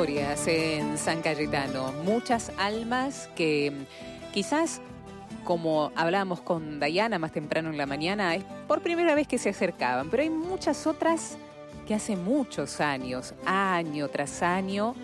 en San Cayetano, muchas almas que quizás, como hablábamos con Dayana más temprano en la mañana, es por primera vez que se acercaban, pero hay muchas otras que hace muchos años, año tras año,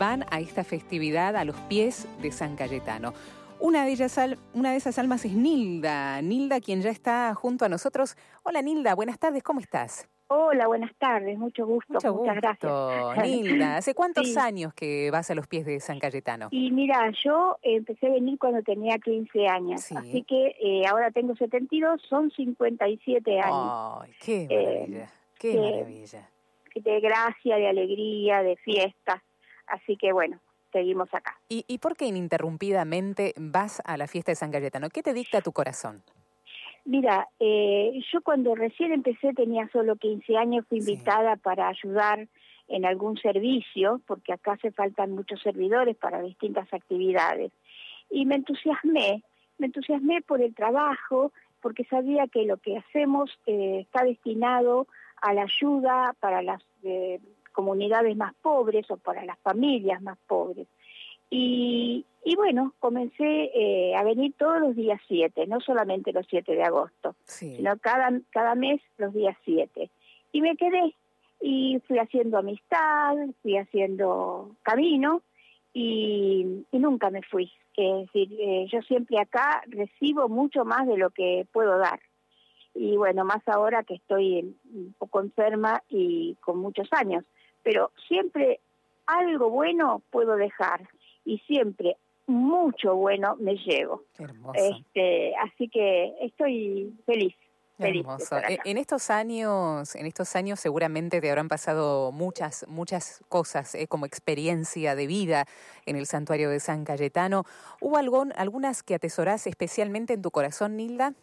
van a esta festividad a los pies de San Cayetano. Una de, ellas, una de esas almas es Nilda. Nilda, quien ya está junto a nosotros. Hola Nilda, buenas tardes, ¿cómo estás? Hola, buenas tardes, mucho gusto, mucho muchas gusto. gracias. Nilda, ¿hace cuántos años que vas a los pies de San Cayetano? Y mira, yo empecé a venir cuando tenía 15 años, así que eh, ahora tengo 72, son 57 años. ¡Ay, qué maravilla! Eh, ¡Qué de, maravilla! De gracia, de alegría, de fiestas, así que bueno, seguimos acá. ¿Y, ¿Y por qué ininterrumpidamente vas a la fiesta de San Cayetano? ¿Qué te dicta tu corazón? Mira, eh, yo cuando recién empecé tenía solo 15 años, fui invitada sí. para ayudar en algún servicio, porque acá se faltan muchos servidores para distintas actividades. Y me entusiasmé, me entusiasmé por el trabajo, porque sabía que lo que hacemos eh, está destinado a la ayuda para las eh, comunidades más pobres o para las familias más pobres. Y, y bueno, comencé eh, a venir todos los días 7, no solamente los 7 de agosto, sí. sino cada, cada mes los días 7. Y me quedé y fui haciendo amistad, fui haciendo camino y, y nunca me fui. Es decir, eh, yo siempre acá recibo mucho más de lo que puedo dar. Y bueno, más ahora que estoy un poco enferma y con muchos años, pero siempre algo bueno puedo dejar y siempre mucho bueno me llevo. Este, así que estoy feliz. Feliz Hermoso. En estos años, en estos años seguramente te habrán pasado muchas, muchas cosas eh, como experiencia de vida en el santuario de San Cayetano. ¿Hubo algún, algunas que atesorás especialmente en tu corazón, Nilda?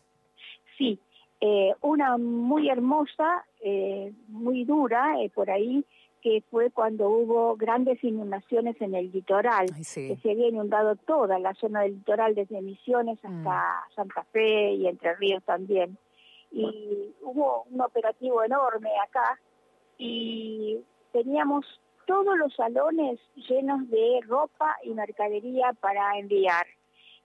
Sí, eh, una muy hermosa, eh, muy dura, por ahí, que fue cuando hubo grandes inundaciones en el litoral, Ay, sí. que se había inundado toda la zona del litoral, desde Misiones hasta mm. Santa Fe y Entre Ríos también. Y hubo un operativo enorme acá y teníamos todos los salones llenos de ropa y mercadería para enviar.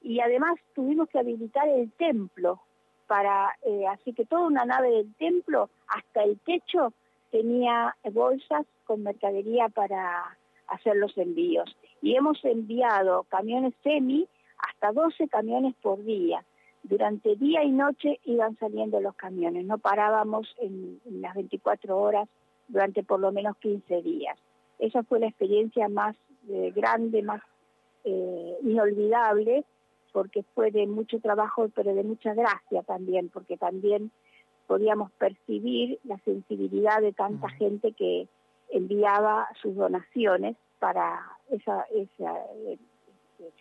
Y además tuvimos que habilitar el templo para, eh, así que toda una nave del templo hasta el techo tenía bolsas con mercadería para hacer los envíos. Y hemos enviado camiones semi hasta 12 camiones por día. Durante día y noche iban saliendo los camiones, no parábamos en, las 24 horas durante por lo menos 15 días. Esa fue la experiencia más eh, grande, más eh, inolvidable, porque fue de mucho trabajo, pero de mucha gracia también, porque también podíamos percibir la sensibilidad de tanta gente que enviaba sus donaciones para esa, esa eh,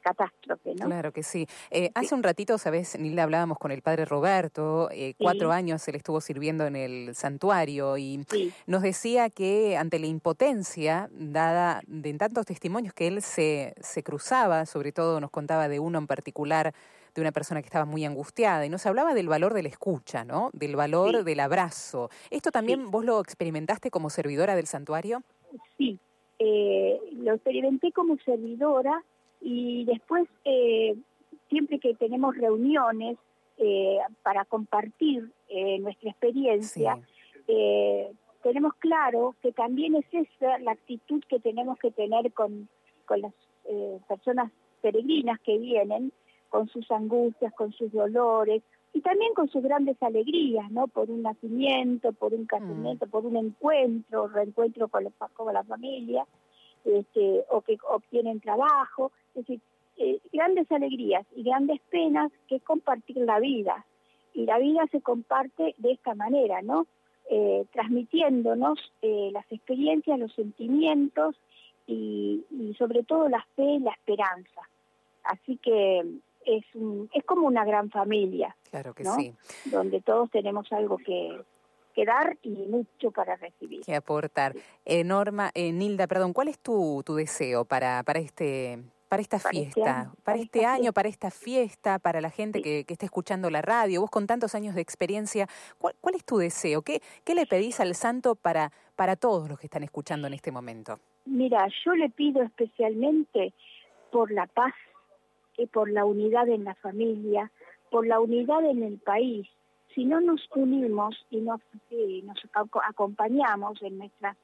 catástrofe, ¿no? Claro que sí. Eh, sí. Hace un ratito, sabes, Nilda, hablábamos con el padre Roberto, eh, cuatro sí. años él estuvo sirviendo en el santuario y sí. nos decía que ante la impotencia dada de tantos testimonios que él se, se cruzaba, sobre todo nos contaba de uno en particular, de una persona que estaba muy angustiada y nos hablaba del valor de la escucha, ¿no? Del valor sí. del abrazo. ¿Esto también vos lo experimentaste como servidora del santuario? Sí, eh, lo experimenté como servidora y después eh, siempre que tenemos reuniones eh, para compartir eh, nuestra experiencia, sí. tenemos claro que también es esa la actitud que tenemos que tener con, con las personas peregrinas que vienen, con sus angustias, con sus dolores y también con sus grandes alegrías, ¿no? Por un nacimiento, por un casamiento, por un encuentro, reencuentro con, la, con la familia, este, o que obtienen trabajo, es decir, eh, grandes alegrías y grandes penas que es compartir la vida. Y la vida se comparte de esta manera, ¿no? Eh, transmitiéndonos eh, las experiencias, los sentimientos y sobre todo la fe y la esperanza. Así que es, un, es como una gran familia. Claro que ¿no? sí. Donde todos tenemos algo que, que dar y mucho para recibir. Que aportar. Eh, Norma, eh, Nilda, perdón, ¿cuál es tu, tu deseo para, para este para esta para fiesta, este año, para, este año, fiesta. para esta fiesta, para la gente sí. que, que está escuchando la radio, vos con tantos años de experiencia, ¿cuál, cuál es tu deseo? ¿Qué, ¿Qué le pedís al santo para, para todos los que están escuchando en este momento? Mira, yo le pido especialmente por la paz, y por la unidad en la familia, por la unidad en el país. Si no nos unimos y nos, nos acompañamos en nuestras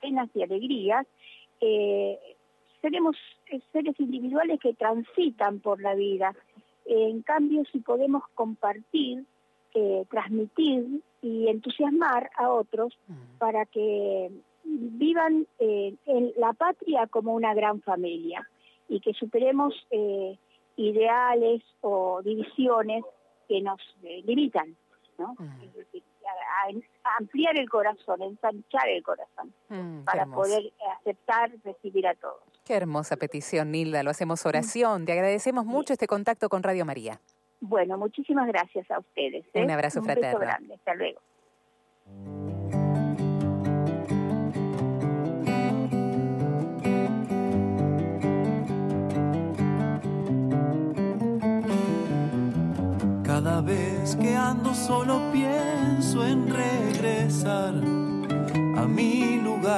penas y alegrías, eh, seremos eh, seres individuales que transitan por la vida. en cambio, si podemos compartir, eh, transmitir y entusiasmar a otros mm. para que vivan en la patria como una gran familia y que superemos ideales o divisiones que nos limitan, ¿no? ampliar el corazón, ensanchar el corazón, mm, para poder aceptar, recibir a todos. Qué hermosa petición, Nilda. Lo hacemos oración. Te agradecemos mucho este contacto con Radio María. Bueno, muchísimas gracias a ustedes. Un ¿eh? abrazo fraterno. Un grande. Hasta luego. Vez que ando solo pienso en regresar a mi lugar.